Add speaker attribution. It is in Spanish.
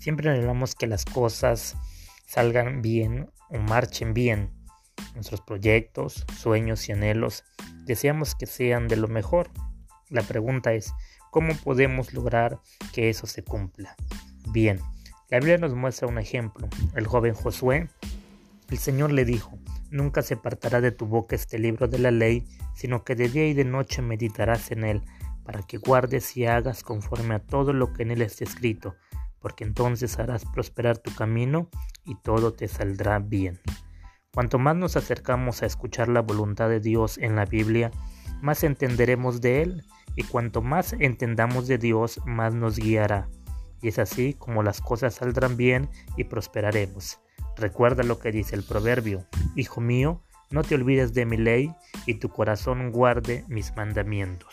Speaker 1: Siempre anhelamos que las cosas salgan bien o marchen bien. Nuestros proyectos, sueños y anhelos deseamos que sean de lo mejor. La pregunta es, ¿cómo podemos lograr que eso se cumpla? Bien, la Biblia nos muestra un ejemplo. El joven Josué, el Señor le dijo, nunca se apartará de tu boca este libro de la ley, sino que de día y de noche meditarás en él, para que guardes y hagas conforme a todo lo que en él está escrito, porque entonces harás prosperar tu camino y todo te saldrá bien. Cuanto más nos acercamos a escuchar la voluntad de Dios en la Biblia, más entenderemos de Él, y cuanto más entendamos de Dios, más nos guiará. Y es así como las cosas saldrán bien y prosperaremos. Recuerda lo que dice el proverbio, Hijo mío, no te olvides de mi ley, y tu corazón guarde mis mandamientos.